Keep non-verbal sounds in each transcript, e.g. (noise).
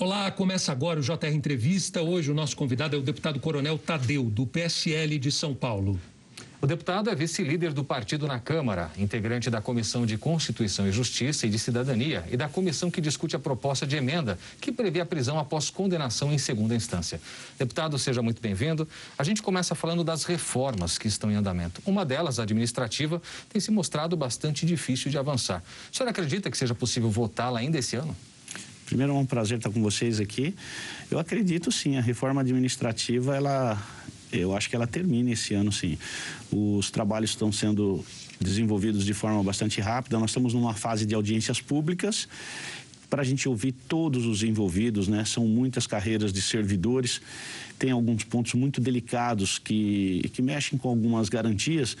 Olá, começa agora o JR Entrevista. Hoje o nosso convidado é o deputado Coronel Tadeu, do PSL de São Paulo. O deputado é vice-líder do partido na Câmara, integrante da Comissão de Constituição e Justiça e de Cidadania e da comissão que discute a proposta de emenda que prevê a prisão após condenação em segunda instância. Deputado, seja muito bem-vindo. A gente começa falando das reformas que estão em andamento. Uma delas, a administrativa, tem se mostrado bastante difícil de avançar. O senhor acredita que seja possível votá-la ainda esse ano? Primeiro, é um prazer estar com vocês aqui. Eu acredito sim, a reforma administrativa, ela, eu acho que ela termina esse ano sim. Os trabalhos estão sendo desenvolvidos de forma bastante rápida. Nós estamos numa fase de audiências públicas para a gente ouvir todos os envolvidos, né? São muitas carreiras de servidores, tem alguns pontos muito delicados que, que mexem com algumas garantias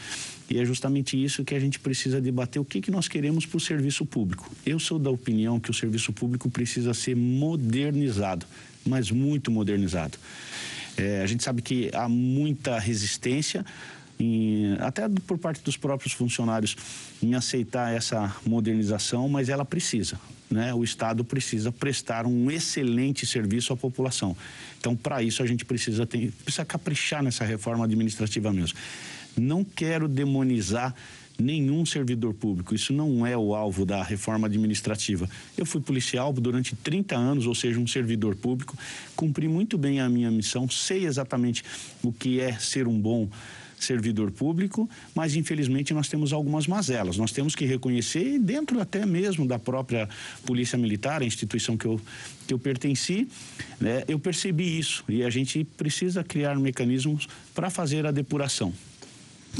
e é justamente isso que a gente precisa debater, o que, que nós queremos para o serviço público. Eu sou da opinião que o serviço público precisa ser modernizado, mas muito modernizado. É, a gente sabe que há muita resistência, em, até por parte dos próprios funcionários, em aceitar essa modernização, mas ela precisa. Né? O Estado precisa prestar um excelente serviço à população. Então, para isso, a gente precisa, ter, precisa caprichar nessa reforma administrativa mesmo. Não quero demonizar nenhum servidor público. Isso não é o alvo da reforma administrativa. Eu fui policial durante 30 anos, ou seja, um servidor público, cumpri muito bem a minha missão, sei exatamente o que é ser um bom servidor público, mas infelizmente nós temos algumas mazelas. Nós temos que reconhecer, dentro até mesmo da própria Polícia Militar, a instituição que eu, que eu pertenci, né, eu percebi isso e a gente precisa criar mecanismos para fazer a depuração.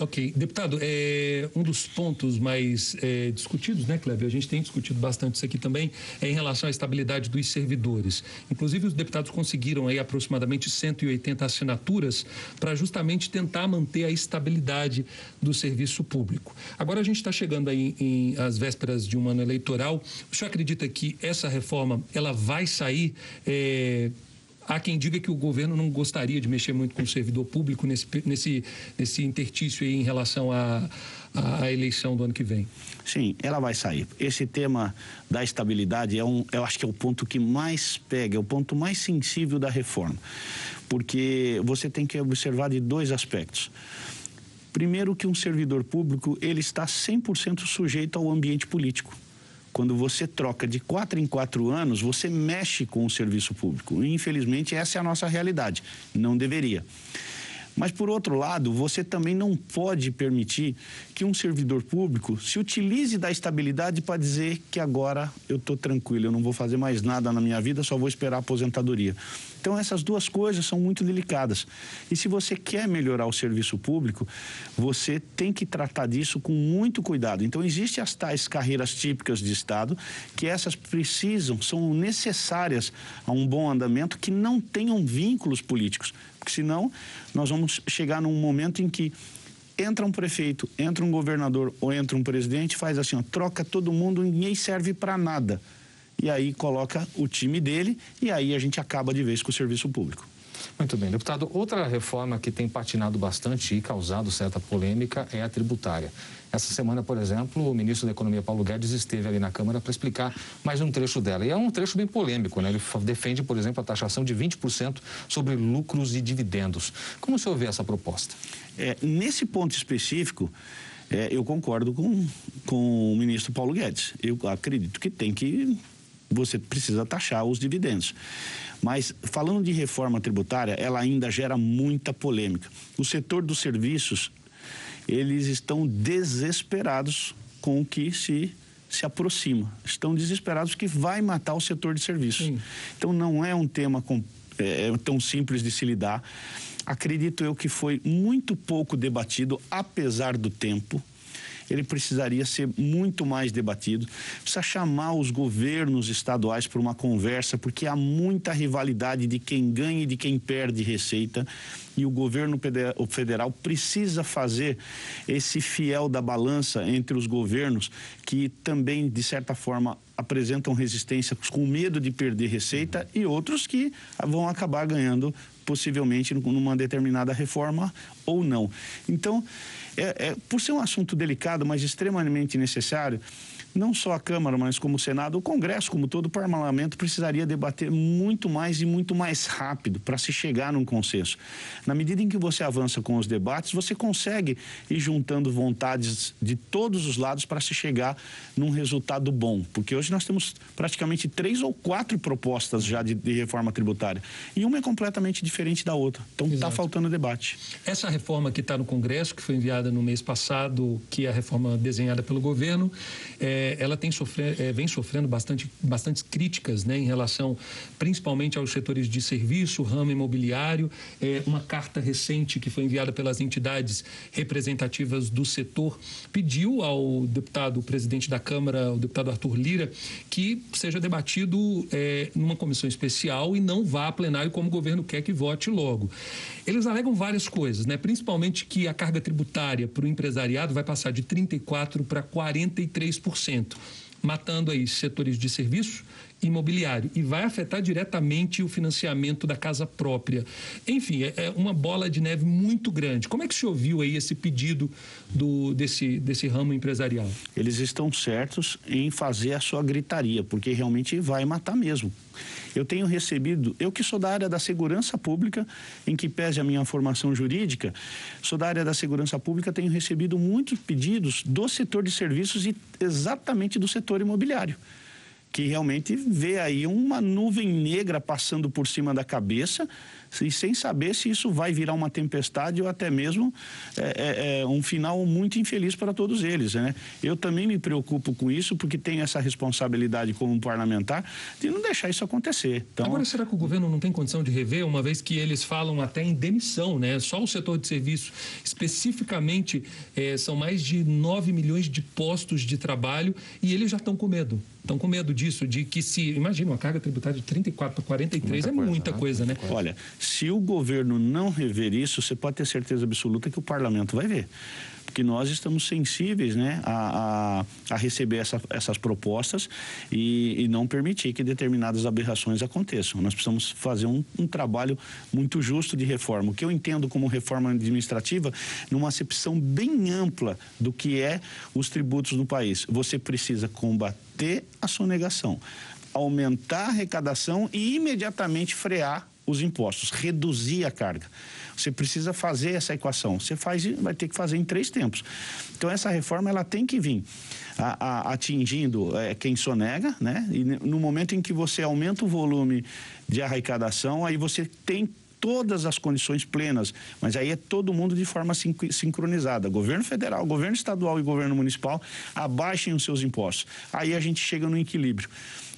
Ok. Deputado, é, um dos pontos mais é, discutidos, né, Kleber? A gente tem discutido bastante isso aqui também, é em relação à estabilidade dos servidores. Inclusive, os deputados conseguiram aí aproximadamente 180 assinaturas para justamente tentar manter a estabilidade do serviço público. Agora a gente está chegando aí em, às vésperas de um ano eleitoral. O senhor acredita que essa reforma ela vai sair é, Há quem diga que o governo não gostaria de mexer muito com o servidor público nesse, nesse, nesse intertício aí em relação à, à eleição do ano que vem. Sim, ela vai sair. Esse tema da estabilidade é um, eu acho que é o ponto que mais pega, é o ponto mais sensível da reforma. Porque você tem que observar de dois aspectos. Primeiro que um servidor público, ele está 100% sujeito ao ambiente político quando você troca de quatro em quatro anos, você mexe com o serviço público. E, infelizmente, essa é a nossa realidade. Não deveria. Mas, por outro lado, você também não pode permitir que um servidor público se utilize da estabilidade para dizer que agora eu estou tranquilo, eu não vou fazer mais nada na minha vida, só vou esperar a aposentadoria. Então, essas duas coisas são muito delicadas. E se você quer melhorar o serviço público, você tem que tratar disso com muito cuidado. Então, existem as tais carreiras típicas de Estado, que essas precisam, são necessárias a um bom andamento, que não tenham vínculos políticos. Porque senão, nós vamos chegar num momento em que entra um prefeito, entra um governador ou entra um presidente, faz assim, ó, troca todo mundo, ninguém serve para nada e aí coloca o time dele e aí a gente acaba de vez com o serviço público. Muito bem, deputado. Outra reforma que tem patinado bastante e causado certa polêmica é a tributária. Essa semana, por exemplo, o ministro da Economia, Paulo Guedes, esteve ali na Câmara para explicar mais um trecho dela. E é um trecho bem polêmico, né? Ele defende, por exemplo, a taxação de 20% sobre lucros e dividendos. Como o senhor vê essa proposta? É, nesse ponto específico, é, eu concordo com, com o ministro Paulo Guedes. Eu acredito que tem que você precisa taxar os dividendos. Mas falando de reforma tributária, ela ainda gera muita polêmica. O setor dos serviços, eles estão desesperados com o que se se aproxima. Estão desesperados que vai matar o setor de serviços. Sim. Então não é um tema com, é, é, tão simples de se lidar. Acredito eu que foi muito pouco debatido, apesar do tempo ele precisaria ser muito mais debatido. Precisa chamar os governos estaduais para uma conversa, porque há muita rivalidade de quem ganha e de quem perde receita. E o governo federal precisa fazer esse fiel da balança entre os governos que também, de certa forma, apresentam resistência com medo de perder receita e outros que vão acabar ganhando possivelmente numa determinada reforma ou não. Então, é, é, por ser um assunto delicado, mas extremamente necessário, não só a Câmara, mas como o Senado, o Congresso, como todo o parlamento, precisaria debater muito mais e muito mais rápido para se chegar num consenso. Na medida em que você avança com os debates, você consegue ir juntando vontades de todos os lados para se chegar num resultado bom. Porque hoje nós temos praticamente três ou quatro propostas já de, de reforma tributária. E uma é completamente diferente da outra. Então está faltando debate. Essa reforma que está no Congresso, que foi enviada no mês passado, que é a reforma desenhada pelo governo, é, ela tem sofrer, é, vem sofrendo bastante, bastante críticas né, em relação principalmente aos setores de serviço, ramo imobiliário. É, uma carta recente que foi enviada pelas entidades representativas do setor pediu ao deputado presidente da Câmara, o deputado Arthur Lira, que seja debatido é, numa comissão especial e não vá a plenário como o governo quer que vote logo. Eles alegam várias coisas, né? principalmente que a carga tributária para o empresariado vai passar de 34% para 43% matando aí setores de serviço imobiliário e vai afetar diretamente o financiamento da casa própria. Enfim, é, é uma bola de neve muito grande. Como é que se ouviu aí esse pedido do, desse, desse ramo empresarial? Eles estão certos em fazer a sua gritaria, porque realmente vai matar mesmo. Eu tenho recebido, eu que sou da área da segurança pública, em que pese a minha formação jurídica, sou da área da segurança pública, tenho recebido muitos pedidos do setor de serviços e exatamente do setor imobiliário que realmente vê aí uma nuvem negra passando por cima da cabeça e sem saber se isso vai virar uma tempestade ou até mesmo é, é, é, um final muito infeliz para todos eles. Né? Eu também me preocupo com isso porque tenho essa responsabilidade como parlamentar de não deixar isso acontecer. Então... Agora, será que o governo não tem condição de rever, uma vez que eles falam até em demissão, né? Só o setor de serviço, especificamente, é, são mais de 9 milhões de postos de trabalho e eles já estão com medo. Estão com medo disso, de que se. Imagina, uma carga tributária de 34 para 43 muita é coisa, muita né? coisa, né? Olha, se o governo não rever isso, você pode ter certeza absoluta que o parlamento vai ver porque nós estamos sensíveis né, a, a, a receber essa, essas propostas e, e, não permitir que determinadas aberrações aconteçam. Nós precisamos fazer um, um, trabalho muito justo de reforma. O que eu entendo como reforma administrativa, numa acepção bem ampla do que é os tributos no país. Você precisa combater a sonegação, aumentar a arrecadação e imediatamente frear os impostos, reduzir a carga. Você precisa fazer essa equação. Você faz, vai ter que fazer em três tempos. Então essa reforma ela tem que vir a, a, atingindo é, quem sonega, né? E no momento em que você aumenta o volume de arrecadação, aí você tem todas as condições plenas, mas aí é todo mundo de forma sincronizada. Governo federal, governo estadual e governo municipal abaixem os seus impostos. Aí a gente chega no equilíbrio.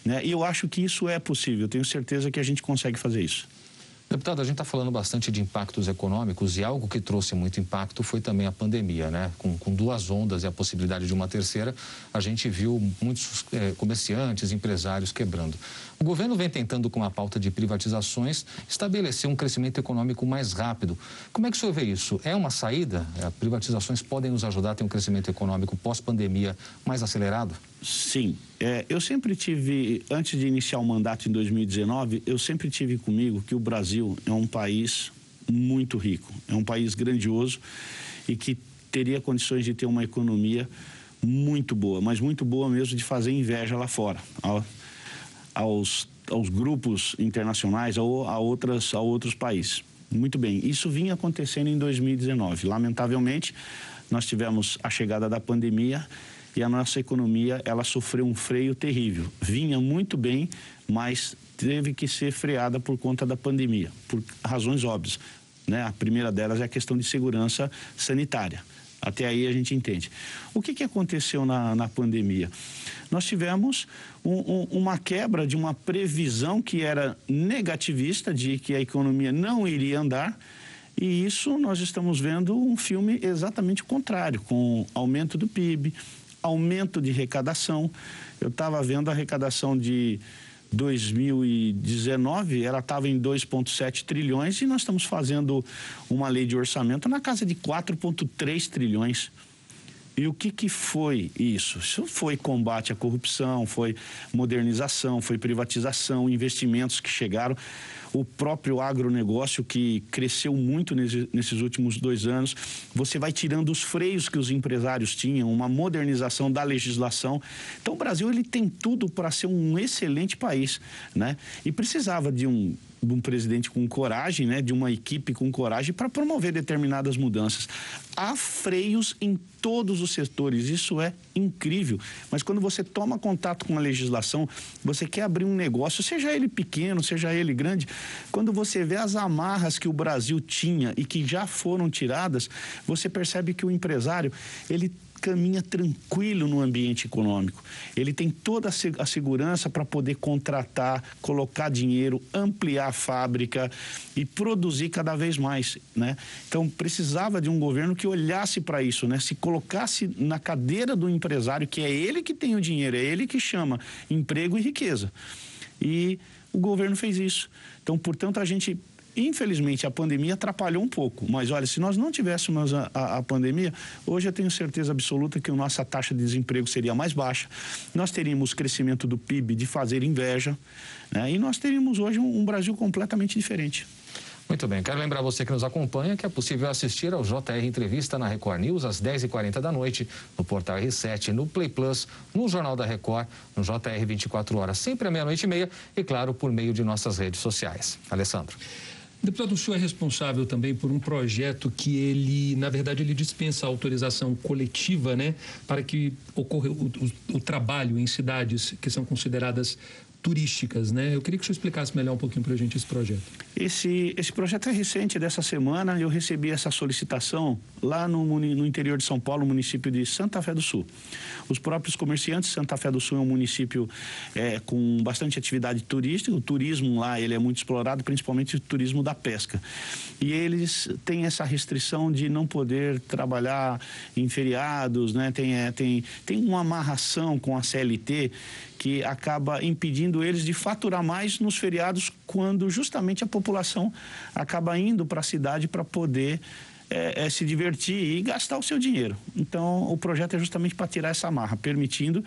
Né? E eu acho que isso é possível, tenho certeza que a gente consegue fazer isso. Deputado, a gente está falando bastante de impactos econômicos e algo que trouxe muito impacto foi também a pandemia, né? Com, com duas ondas e a possibilidade de uma terceira, a gente viu muitos é, comerciantes, empresários quebrando. O governo vem tentando, com a pauta de privatizações, estabelecer um crescimento econômico mais rápido. Como é que o senhor vê isso? É uma saída? É, privatizações podem nos ajudar a ter um crescimento econômico pós-pandemia mais acelerado? Sim. É, eu sempre tive, antes de iniciar o mandato em 2019, eu sempre tive comigo que o Brasil é um país muito rico, é um país grandioso e que teria condições de ter uma economia muito boa, mas muito boa mesmo de fazer inveja lá fora, aos, aos grupos internacionais ou a, outras, a outros países. Muito bem, isso vinha acontecendo em 2019. Lamentavelmente, nós tivemos a chegada da pandemia e a nossa economia ela sofreu um freio terrível. Vinha muito bem, mas teve que ser freada por conta da pandemia, por razões óbvias. Né? A primeira delas é a questão de segurança sanitária. Até aí a gente entende. O que, que aconteceu na, na pandemia? Nós tivemos um, um, uma quebra de uma previsão que era negativista, de que a economia não iria andar, e isso nós estamos vendo um filme exatamente contrário, com aumento do PIB, aumento de arrecadação. Eu estava vendo a arrecadação de 2019, ela estava em 2,7 trilhões e nós estamos fazendo uma lei de orçamento na casa de 4,3 trilhões. E o que, que foi isso? Isso foi combate à corrupção, foi modernização, foi privatização, investimentos que chegaram o próprio agronegócio que cresceu muito nesses últimos dois anos. Você vai tirando os freios que os empresários tinham, uma modernização da legislação. Então, o Brasil ele tem tudo para ser um excelente país, né? E precisava de um de um presidente com coragem, né, de uma equipe com coragem para promover determinadas mudanças. Há freios em todos os setores, isso é incrível. Mas quando você toma contato com a legislação, você quer abrir um negócio, seja ele pequeno, seja ele grande, quando você vê as amarras que o Brasil tinha e que já foram tiradas, você percebe que o empresário, ele caminha tranquilo no ambiente econômico. Ele tem toda a segurança para poder contratar, colocar dinheiro, ampliar a fábrica e produzir cada vez mais, né? Então precisava de um governo que olhasse para isso, né? Se colocasse na cadeira do empresário, que é ele que tem o dinheiro, é ele que chama emprego e riqueza. E o governo fez isso. Então, portanto, a gente Infelizmente, a pandemia atrapalhou um pouco, mas olha, se nós não tivéssemos a, a, a, pandemia, hoje eu tenho certeza absoluta que a nossa taxa de desemprego seria mais baixa, nós teríamos crescimento do PIB de fazer inveja, né? e nós teríamos hoje um, um Brasil completamente diferente. Muito bem, quero lembrar você que nos acompanha que é possível assistir ao JR Entrevista na Record News às 10h40 da noite, no portal R7, no Play Plus, no Jornal da Record, no JR 24 horas, sempre à meia-noite e meia e, claro, por meio de nossas redes sociais. Alessandro. Deputado, o senhor é responsável também por um projeto que ele, na verdade, ele dispensa a autorização coletiva, né, para que ocorra o, o, o trabalho em cidades que são consideradas turísticas, né? Eu queria que o senhor explicasse melhor um pouquinho para a gente esse projeto. Esse, esse projeto é recente, dessa semana. Eu recebi essa solicitação lá no, no interior de São Paulo, município de Santa Fé do Sul. Os próprios comerciantes, Santa Fé do Sul é um município é, com bastante atividade turística. O turismo lá ele é muito explorado, principalmente o turismo da pesca. E eles têm essa restrição de não poder trabalhar em feriados, né? Tem, é, tem, tem uma amarração com a CLT que acaba impedindo eles de faturar mais nos feriados, quando justamente a população acaba indo para a cidade para poder é, é, se divertir e gastar o seu dinheiro. Então, o projeto é justamente para tirar essa marra, permitindo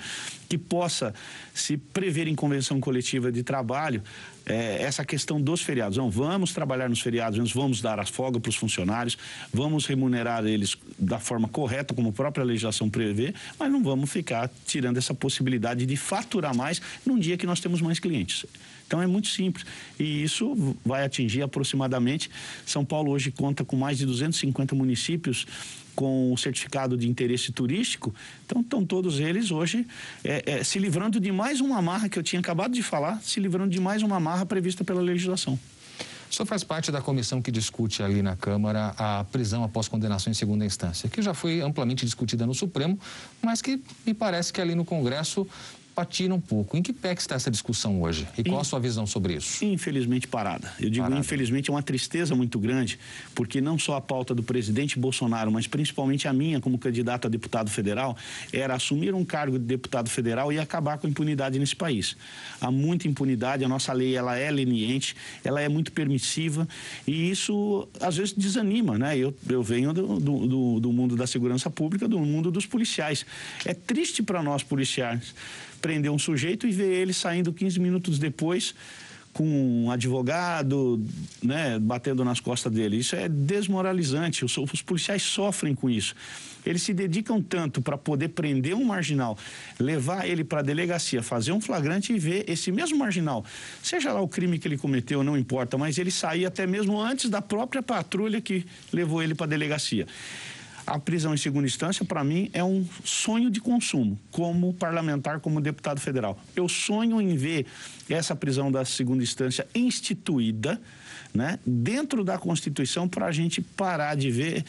que possa se prever em convenção coletiva de trabalho é, essa questão dos feriados. Não, vamos trabalhar nos feriados, vamos dar a folga para os funcionários, vamos remunerar eles da forma correta, como a própria legislação prevê, mas não vamos ficar tirando essa possibilidade de faturar mais num dia que nós temos mais clientes. Então é muito simples. E isso vai atingir aproximadamente. São Paulo hoje conta com mais de 250 municípios com o certificado de interesse turístico. Então, estão todos eles hoje é, é, se livrando de mais uma amarra que eu tinha acabado de falar, se livrando de mais uma amarra prevista pela legislação. O senhor faz parte da comissão que discute ali na Câmara a prisão após condenação em segunda instância, que já foi amplamente discutida no Supremo, mas que me parece que ali no Congresso patina um pouco. Em que pé que está essa discussão hoje? E qual a sua visão sobre isso? Infelizmente parada. Eu digo parada. infelizmente é uma tristeza muito grande, porque não só a pauta do presidente Bolsonaro, mas principalmente a minha como candidato a deputado federal, era assumir um cargo de deputado federal e acabar com a impunidade nesse país. Há muita impunidade, a nossa lei ela é leniente, ela é muito permissiva e isso às vezes desanima, né? Eu, eu venho do, do, do mundo da segurança pública, do mundo dos policiais. É triste para nós policiais prender um sujeito e ver ele saindo 15 minutos depois com um advogado, né, batendo nas costas dele. Isso é desmoralizante. Os, os policiais sofrem com isso. Eles se dedicam tanto para poder prender um marginal, levar ele para a delegacia, fazer um flagrante e ver esse mesmo marginal, seja lá o crime que ele cometeu, não importa, mas ele sair até mesmo antes da própria patrulha que levou ele para a delegacia. A prisão em segunda instância, para mim, é um sonho de consumo, como parlamentar, como deputado federal. Eu sonho em ver essa prisão da segunda instância instituída né, dentro da Constituição para a gente parar de ver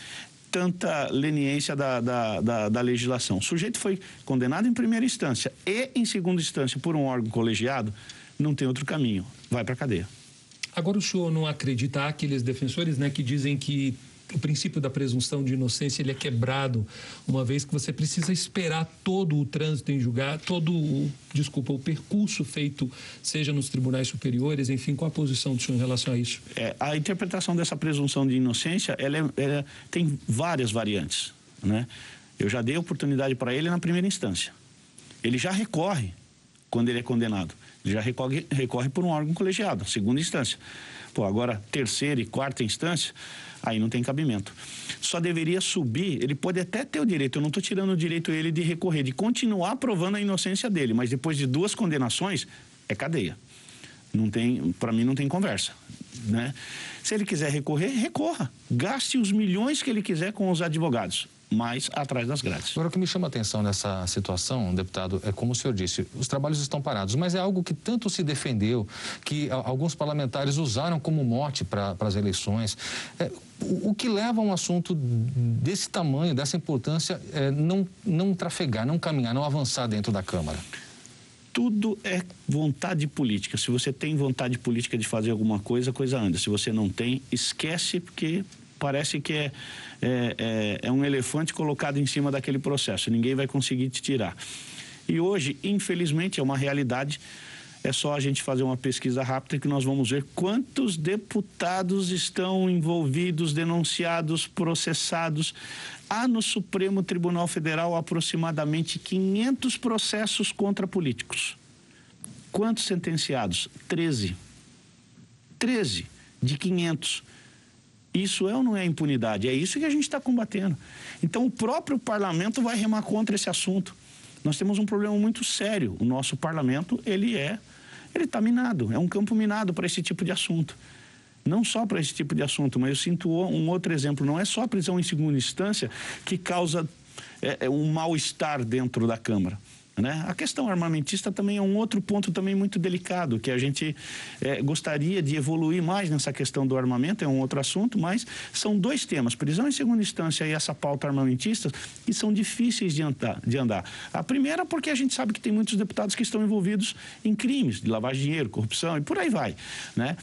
tanta leniência da, da, da, da, legislação. O sujeito foi condenado em primeira instância e em segunda instância por um órgão colegiado, não tem outro caminho, vai para a cadeia. Agora o senhor não acredita aqueles defensores né, que dizem que o princípio da presunção de inocência ele é quebrado uma vez que você precisa esperar todo o trânsito em julgar, todo o, desculpa, o percurso feito, seja nos tribunais superiores, enfim, qual a posição do senhor em relação a isso? É, a interpretação dessa presunção de inocência, ela, é, ela tem várias variantes, né? Eu já dei oportunidade para ele na primeira instância. Ele já recorre quando ele é condenado. Ele já recorre, recorre por um órgão colegiado, segunda instância. Pô, agora terceira e quarta instância, aí não tem cabimento. Só deveria subir, ele pode até ter o direito, eu não estou tirando o direito ele de recorrer, de continuar provando a inocência dele, mas depois de duas condenações, é cadeia. Não tem, para mim não tem conversa, né? Se ele quiser recorrer, recorra. Gaste os milhões que ele quiser com os advogados mais atrás das grades. Agora, o que me chama a atenção nessa situação, deputado, é como o senhor disse, os trabalhos estão parados, mas é algo que tanto se defendeu, que alguns parlamentares usaram como mote para as eleições. É, o, o, que leva a um assunto desse tamanho, dessa importância, é não, não trafegar, não caminhar, não avançar dentro da Câmara? tudo é vontade política. Se você tem vontade política de fazer alguma coisa, a coisa anda. Se você não tem, esquece, porque parece que é, é, é, é um elefante colocado em cima daquele processo. Ninguém vai conseguir te tirar. E hoje, infelizmente, é uma realidade. É só a gente fazer uma pesquisa rápida que nós vamos ver quantos deputados estão envolvidos, denunciados, processados. Há no Supremo Tribunal Federal aproximadamente 500 processos contra políticos. Quantos sentenciados? 13. 13 de 500. Isso é ou não é impunidade? É isso que a gente está combatendo. Então, o próprio parlamento vai remar contra esse assunto. Nós temos um problema muito sério. O nosso parlamento, ele é, ele está minado. É um campo minado para esse tipo de assunto. Não só para esse tipo de assunto, mas eu sinto um outro exemplo. Não é só a prisão em segunda instância que causa é, é um mal-estar dentro da Câmara. Né? A questão armamentista também é um outro ponto também muito delicado, que a gente é, gostaria de evoluir mais nessa questão do armamento, é um outro assunto, mas são dois temas, prisão em segunda instância e essa pauta armamentista, que são difíceis de andar. De andar. A primeira porque a gente sabe que tem muitos deputados que estão envolvidos em crimes, de lavagem de dinheiro, corrupção e por aí vai. Né?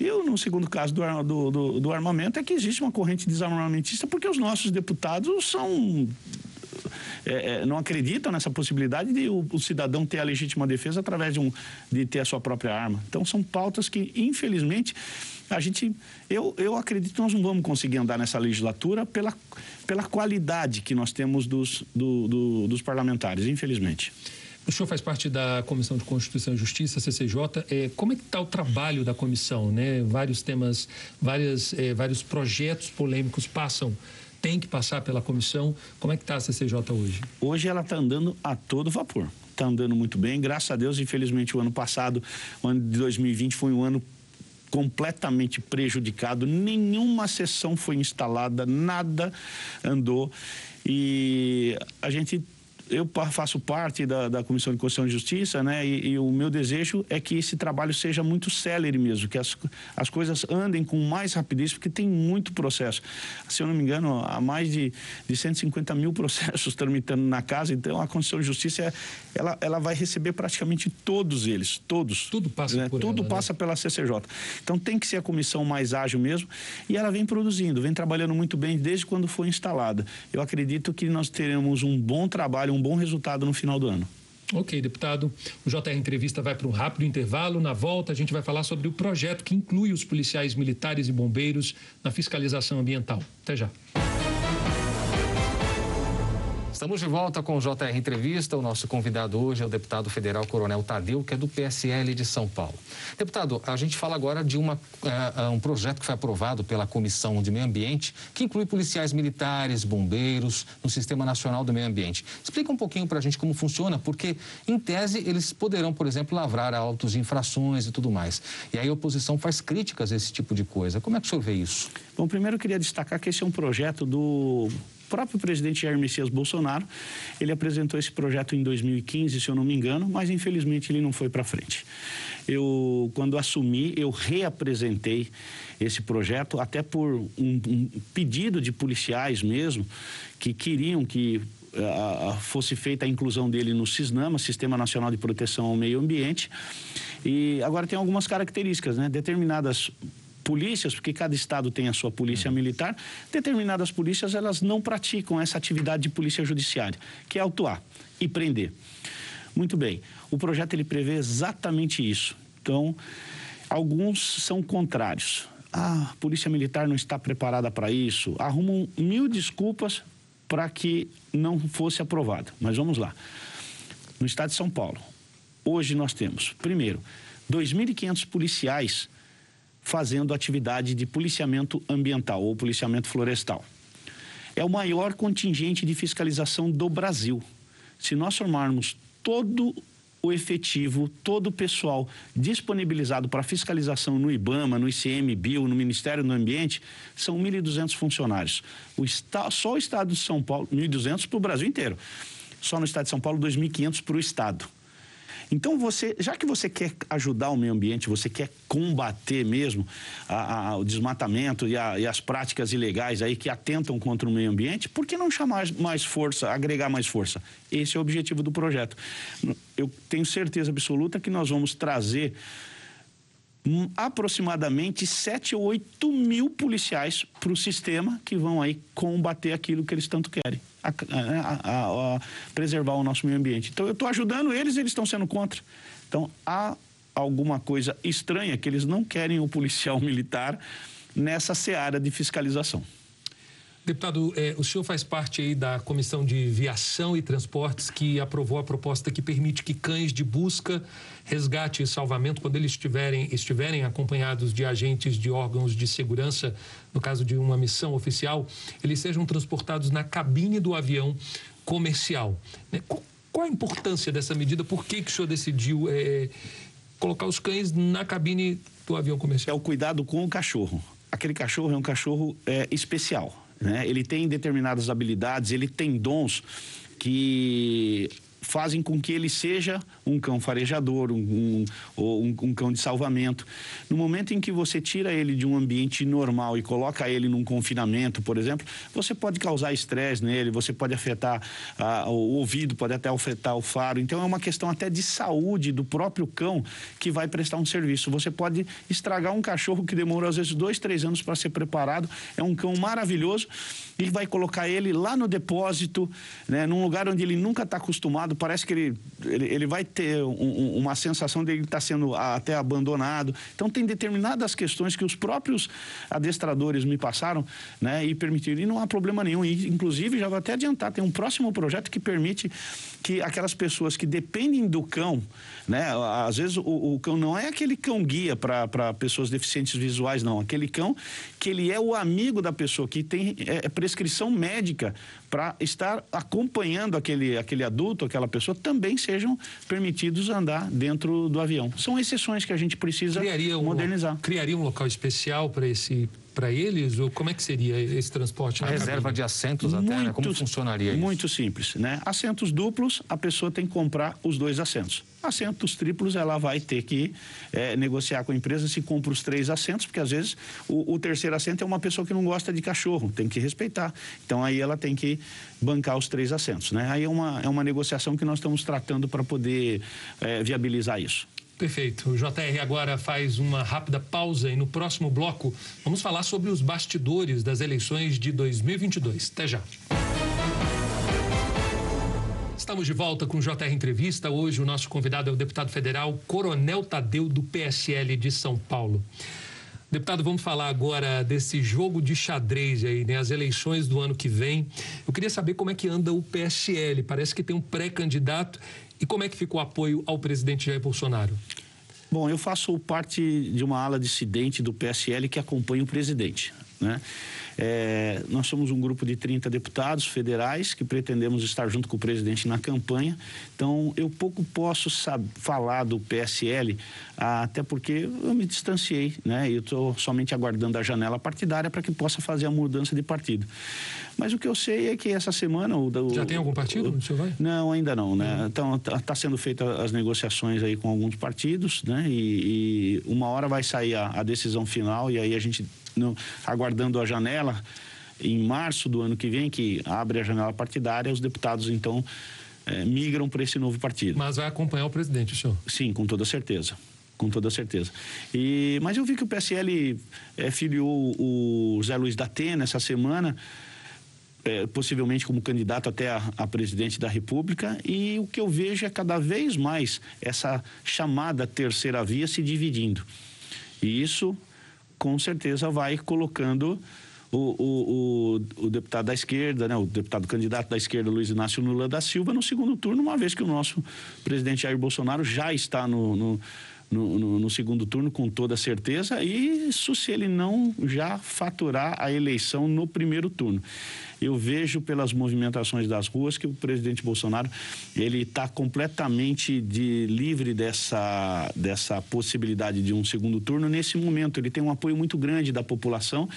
E no segundo caso do, do, do, do armamento é que existe uma corrente desarmamentista porque os nossos deputados são é, é, não acreditam nessa possibilidade de o, o, cidadão ter a legítima defesa através de, um, de ter a sua própria arma. Então, são pautas que, infelizmente, a gente, eu, eu acredito que nós não vamos conseguir andar nessa legislatura pela, pela qualidade que nós temos dos, do, do, dos parlamentares, infelizmente. O senhor faz parte da Comissão de Constituição e Justiça, CCJ. É, como é que está o trabalho da comissão? Né? Vários temas, várias, é, vários projetos polêmicos passam tem que passar pela comissão. Como é que está a CCJ hoje? Hoje ela está andando a todo vapor. Está andando muito bem, graças a Deus. Infelizmente, o ano passado, o ano de 2020, foi um ano completamente prejudicado. Nenhuma sessão foi instalada, nada andou. E a gente eu faço parte da, da Comissão de Constituição e Justiça, né? E, e, o meu desejo é que esse trabalho seja muito célere mesmo, que as, as coisas andem com mais rapidez, porque tem muito processo. Se eu não me engano, há mais de, de 150 mil (laughs) processos tramitando na casa, então a Constituição de Justiça, ela, ela vai receber praticamente todos eles, todos. Tudo passa né? por Tudo ela, né? passa né? pela CCJ. Então tem que ser a comissão mais ágil mesmo, e ela vem produzindo, vem trabalhando muito bem desde quando foi instalada. Eu acredito que nós teremos um bom trabalho, um bom resultado no final do ano. Ok, deputado. O JR Entrevista vai para um rápido intervalo. Na volta, a gente vai falar sobre o projeto que inclui os policiais militares e bombeiros na fiscalização ambiental. Até já. Estamos de volta com o JR Entrevista. O nosso convidado hoje é o deputado federal Coronel Tadeu, que é do PSL de São Paulo. Deputado, a gente fala agora de uma, uh, um projeto que foi aprovado pela Comissão de Meio Ambiente, que inclui policiais militares, bombeiros, no Sistema Nacional do Meio Ambiente. Explica um pouquinho para a gente como funciona, porque, em tese, eles poderão, por exemplo, lavrar autos de infrações e tudo mais. E aí a oposição faz críticas a esse tipo de coisa. Como é que o senhor vê isso? Bom, primeiro eu queria destacar que esse é um projeto do próprio presidente Jair Messias Bolsonaro, ele apresentou esse projeto em 2015, se eu não me engano, mas infelizmente ele não foi para frente. Eu, quando assumi, eu reapresentei esse projeto, até por um, um pedido de policiais mesmo, que queriam que a, fosse feita a inclusão dele no SISNAMA, Sistema Nacional de Proteção ao Meio Ambiente. E agora tem algumas características, né? Determinadas polícias, porque cada estado tem a sua polícia militar, determinadas polícias elas não praticam essa atividade de polícia judiciária, que é autuar e prender. Muito bem. O projeto ele prevê exatamente isso. Então, alguns são contrários. Ah, a polícia militar não está preparada para isso. Arrumam mil desculpas para que não fosse aprovada. Mas vamos lá. No estado de São Paulo, hoje nós temos, primeiro, 2.500 policiais fazendo atividade de policiamento ambiental ou policiamento florestal. É o maior contingente de fiscalização do Brasil. Se nós formarmos todo o efetivo, todo o pessoal disponibilizado para fiscalização no IBAMA, no ICMBio, no Ministério do Ambiente, são 1.200 funcionários. O está, só o Estado de São Paulo, 1.200 para o Brasil inteiro. Só no Estado de São Paulo, 2.500 para o Estado. Então, você, já que você quer ajudar o meio ambiente, você quer combater mesmo a, a, o desmatamento e, a, e, as práticas ilegais aí que atentam contra o meio ambiente, por que não chamar mais força, agregar mais força? Esse é o objetivo do projeto. Eu tenho certeza absoluta que nós vamos trazer aproximadamente 7 ou 8 mil policiais para o sistema que vão aí combater aquilo que eles tanto querem, a, a, a, preservar o nosso meio ambiente. Então eu estou ajudando eles, eles estão sendo contra. Então há alguma coisa estranha que eles não querem o policial (laughs) militar nessa seara de fiscalização. Deputado, eh, o senhor faz parte aí da Comissão de Viação e Transportes que aprovou a proposta que permite que cães de busca, resgate e salvamento, quando eles estiverem, estiverem acompanhados de agentes de órgãos de segurança, no caso de uma missão oficial, eles sejam transportados na cabine do avião comercial. Né? Qual, a importância dessa medida? Por que, que o senhor decidiu eh, colocar os cães na cabine do avião comercial? É o cuidado com o cachorro. Aquele cachorro é um cachorro é, especial né? Ele tem determinadas habilidades, ele tem dons que fazem com que ele seja um cão farejador, um, um, um, um, cão de salvamento. No momento em que você tira ele de um ambiente normal e coloca ele num confinamento, por exemplo, você pode causar estresse nele, você pode afetar ah, o ouvido, pode até afetar o faro. Então é uma questão até de saúde do próprio cão que vai prestar um serviço. Você pode estragar um cachorro que demora às vezes dois, três anos para ser preparado. É um cão maravilhoso e vai colocar ele lá no depósito, né, num lugar onde ele nunca está acostumado. Parece que ele, ele, ele vai ter um, uma sensação de ele estar tá sendo até abandonado. Então, tem determinadas questões que os próprios adestradores me passaram né, e permitiram. E não há problema nenhum. E, inclusive, já vou até adiantar: tem um próximo projeto que permite que aquelas pessoas que dependem do cão, né, às vezes o, o cão não é aquele cão guia para pessoas deficientes visuais, não. Aquele cão que ele é o amigo da pessoa, que tem é, é prescrição médica para estar acompanhando aquele, aquele adulto, aquela pessoa, também sejam permitidos andar dentro do avião. São exceções que a gente precisa criaria modernizar. Um, criaria um local especial para esse para eles? Ou como é que seria esse transporte? A reserva cabine? de assentos até, muito, né? Como funcionaria isso? Muito simples, né? Assentos duplos, a pessoa tem que comprar os dois assentos. Assentos triplos, ela vai ter que é, negociar com a empresa se compra os três assentos, porque às vezes o, o, terceiro assento é uma pessoa que não gosta de cachorro, tem que respeitar. Então aí ela tem que bancar os três assentos, né? Aí é uma, é uma negociação que nós estamos tratando para poder é, viabilizar isso. Perfeito. O JR agora faz uma rápida pausa e no próximo bloco vamos falar sobre os bastidores das eleições de 2022. Até já. Estamos de volta com o JR Entrevista. Hoje o nosso convidado é o deputado federal Coronel Tadeu, do PSL de São Paulo. Deputado, vamos falar agora desse jogo de xadrez aí, né? As eleições do ano que vem. Eu queria saber como é que anda o PSL. Parece que tem um pré-candidato e como é que ficou o apoio ao presidente Jair Bolsonaro? Bom, eu faço parte de uma ala dissidente do PSL que acompanha o presidente. Né? É, nós somos um grupo de 30 deputados federais que pretendemos estar junto com o presidente na campanha. Então, eu pouco posso falar do PSL, até porque eu me distanciei, né? Eu estou somente aguardando a janela partidária para que possa fazer a mudança de partido. Mas o que eu sei é que essa semana. O, o Já tem algum partido? O, o vai? Não, ainda não, né? Então, está tá sendo feitas as negociações aí com alguns partidos, né? E, e uma hora vai sair a, a decisão final e aí a gente aguardando a janela em março do ano que vem, que abre a janela partidária, os deputados então é, migram para esse novo partido. Mas vai acompanhar o presidente, senhor? Sim, com toda certeza. Com toda certeza. E, mas eu vi que o PSL é, filiou o Zé Luiz da Atena essa semana. É, possivelmente como candidato até a, a, presidente da República, e o que eu vejo é cada vez mais essa chamada terceira via se dividindo. E isso com certeza vai colocando o, o, o, o, deputado da esquerda, né, o deputado candidato da esquerda, Luiz Inácio Lula da Silva, no segundo turno, uma vez que o nosso presidente Jair Bolsonaro já está no, no no, no, segundo turno com toda certeza e isso se ele não já faturar a eleição no primeiro turno. Eu vejo pelas movimentações das ruas que o presidente Bolsonaro ele está completamente de, livre dessa, dessa possibilidade de um segundo turno nesse momento. Ele tem um apoio muito grande da população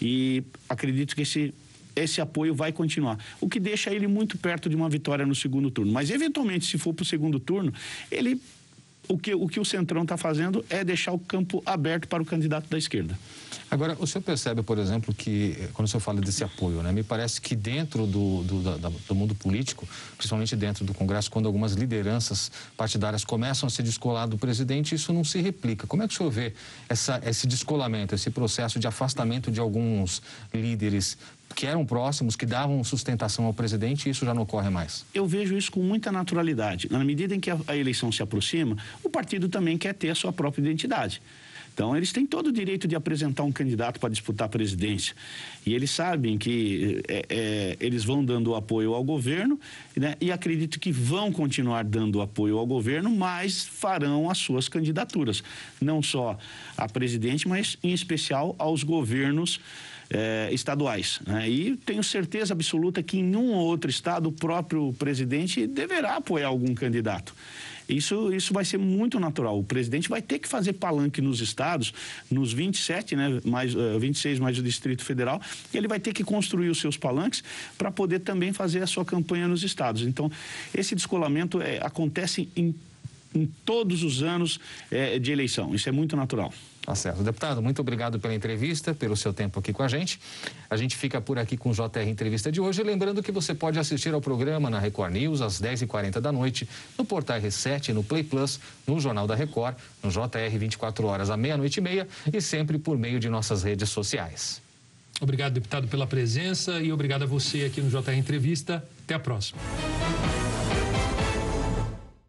e acredito que esse esse apoio vai continuar. O que deixa ele muito perto de uma vitória no segundo turno. Mas, eventualmente, se for para o segundo turno, ele o que o, que o Centrão está fazendo é deixar o campo aberto para o candidato da esquerda. Agora, o senhor percebe, por exemplo, que eh, quando o senhor fala desse apoio, né, me parece que dentro do, do, da, do mundo político, principalmente dentro do Congresso, quando algumas lideranças partidárias começam a se descolar do presidente, isso não se replica. Como é que o senhor vê essa, esse descolamento, esse processo de afastamento de alguns líderes que eram próximos, que davam sustentação ao presidente, isso já não ocorre mais? Eu vejo isso com muita naturalidade. Na medida em que a, a eleição se aproxima, o partido também quer ter a sua própria identidade. Então, eles têm todo o direito de apresentar um candidato para disputar a presidência. E eles sabem que é, é, eles vão dando apoio ao governo né, e acredito que vão continuar dando apoio ao governo, mas farão as suas candidaturas. Não só a presidente, mas em especial aos governos é, estaduais. Né? E tenho certeza absoluta que em um ou outro estado o próprio presidente deverá apoiar algum candidato. Isso, isso vai ser muito natural. O presidente vai ter que fazer palanque nos estados, nos 27, né, mais, uh, eh, 26 mais o Distrito Federal, e ele vai ter que construir os seus palanques para poder também fazer a sua campanha nos estados. Então, esse descolamento é, acontece em, em todos os anos é, de eleição. Isso é muito natural. Tá certo. Deputado, muito obrigado pela entrevista, pelo seu tempo aqui com a gente. A gente fica por aqui com o JR Entrevista de hoje. Lembrando que você pode assistir ao programa na Record News às 10h40 da noite, no Portal R7, no Play Plus, no Jornal da Record, no JR 24 horas à meia-noite e meia e sempre por meio de nossas redes sociais. Obrigado, deputado, pela presença e obrigado a você aqui no JR Entrevista. Até a próxima.